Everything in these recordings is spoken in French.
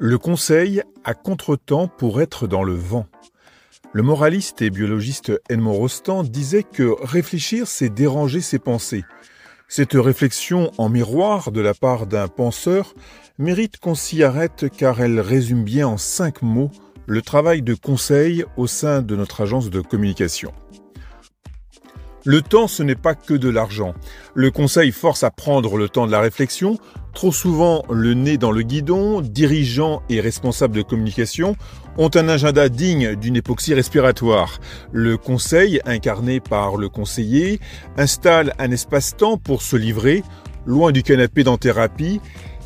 Le conseil à contretemps pour être dans le vent. Le moraliste et biologiste Edmond Rostand disait que réfléchir, c'est déranger ses pensées. Cette réflexion en miroir de la part d'un penseur mérite qu'on s'y arrête car elle résume bien en cinq mots le travail de conseil au sein de notre agence de communication. Le temps, ce n'est pas que de l'argent. Le conseil force à prendre le temps de la réflexion. Trop souvent, le nez dans le guidon, dirigeants et responsables de communication ont un agenda digne d'une époxy respiratoire. Le conseil, incarné par le conseiller, installe un espace-temps pour se livrer, loin du canapé d'en thérapie.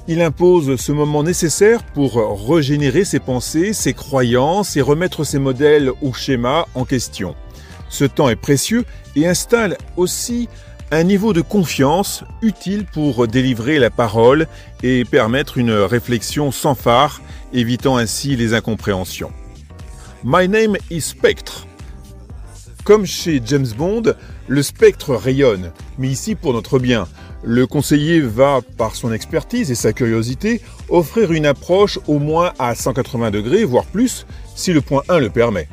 Il impose ce moment nécessaire pour régénérer ses pensées, ses croyances et remettre ses modèles ou schémas en question. Ce temps est précieux et installe aussi un niveau de confiance utile pour délivrer la parole et permettre une réflexion sans phare, évitant ainsi les incompréhensions. My name is Spectre. Comme chez James Bond, le spectre rayonne, mais ici pour notre bien. Le conseiller va, par son expertise et sa curiosité, offrir une approche au moins à 180 degrés, voire plus, si le point 1 le permet.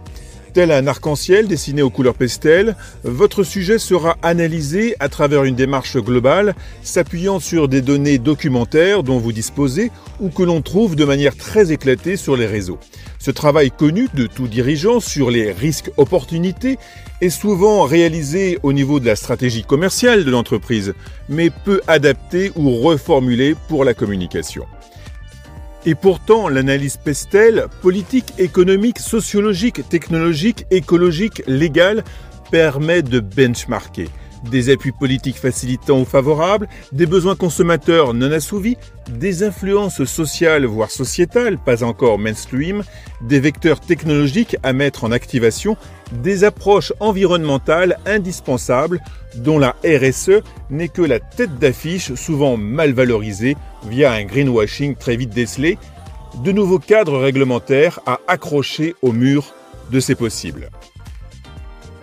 Tel un arc-en-ciel dessiné aux couleurs pastel, votre sujet sera analysé à travers une démarche globale, s'appuyant sur des données documentaires dont vous disposez ou que l'on trouve de manière très éclatée sur les réseaux. Ce travail connu de tout dirigeant sur les risques-opportunités est souvent réalisé au niveau de la stratégie commerciale de l'entreprise, mais peu adapté ou reformulé pour la communication. Et pourtant, l'analyse Pestel, politique, économique, sociologique, technologique, écologique, légale, permet de benchmarker des appuis politiques facilitants ou favorables, des besoins consommateurs non assouvis, des influences sociales voire sociétales pas encore mainstream, des vecteurs technologiques à mettre en activation, des approches environnementales indispensables dont la RSE n'est que la tête d'affiche souvent mal valorisée via un greenwashing très vite décelé, de nouveaux cadres réglementaires à accrocher au mur de ces possibles.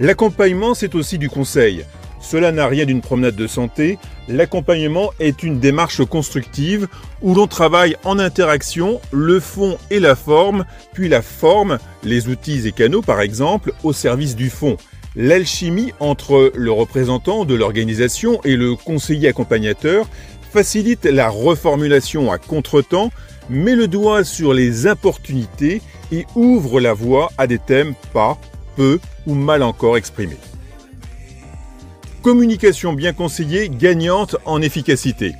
L'accompagnement, c'est aussi du conseil. Cela n'a rien d'une promenade de santé. L'accompagnement est une démarche constructive où l'on travaille en interaction le fond et la forme, puis la forme, les outils et canaux par exemple, au service du fond. L'alchimie entre le représentant de l'organisation et le conseiller accompagnateur facilite la reformulation à contretemps, met le doigt sur les opportunités et ouvre la voie à des thèmes pas, peu ou mal encore exprimés. Communication bien conseillée, gagnante en efficacité.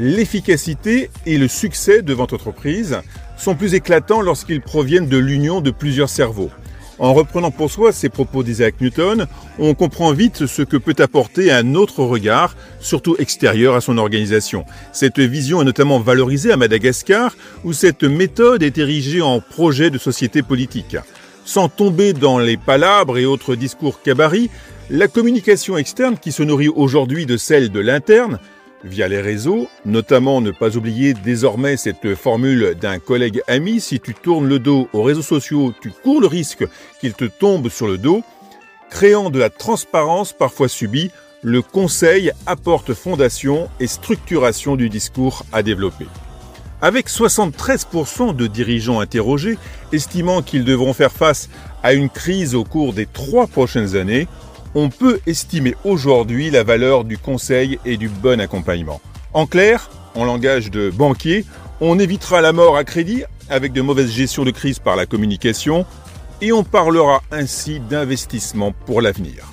L'efficacité et le succès de votre entreprise sont plus éclatants lorsqu'ils proviennent de l'union de plusieurs cerveaux. En reprenant pour soi ces propos d'Isaac Newton, on comprend vite ce que peut apporter un autre regard, surtout extérieur à son organisation. Cette vision est notamment valorisée à Madagascar, où cette méthode est érigée en projet de société politique. Sans tomber dans les palabres et autres discours cabarets, la communication externe qui se nourrit aujourd'hui de celle de l'interne, via les réseaux, notamment ne pas oublier désormais cette formule d'un collègue ami, si tu tournes le dos aux réseaux sociaux, tu cours le risque qu'ils te tombent sur le dos, créant de la transparence parfois subie, le conseil apporte fondation et structuration du discours à développer. Avec 73% de dirigeants interrogés estimant qu'ils devront faire face à une crise au cours des trois prochaines années, on peut estimer aujourd'hui la valeur du conseil et du bon accompagnement. En clair, en langage de banquier, on évitera la mort à crédit avec de mauvaises gestions de crise par la communication et on parlera ainsi d'investissement pour l'avenir.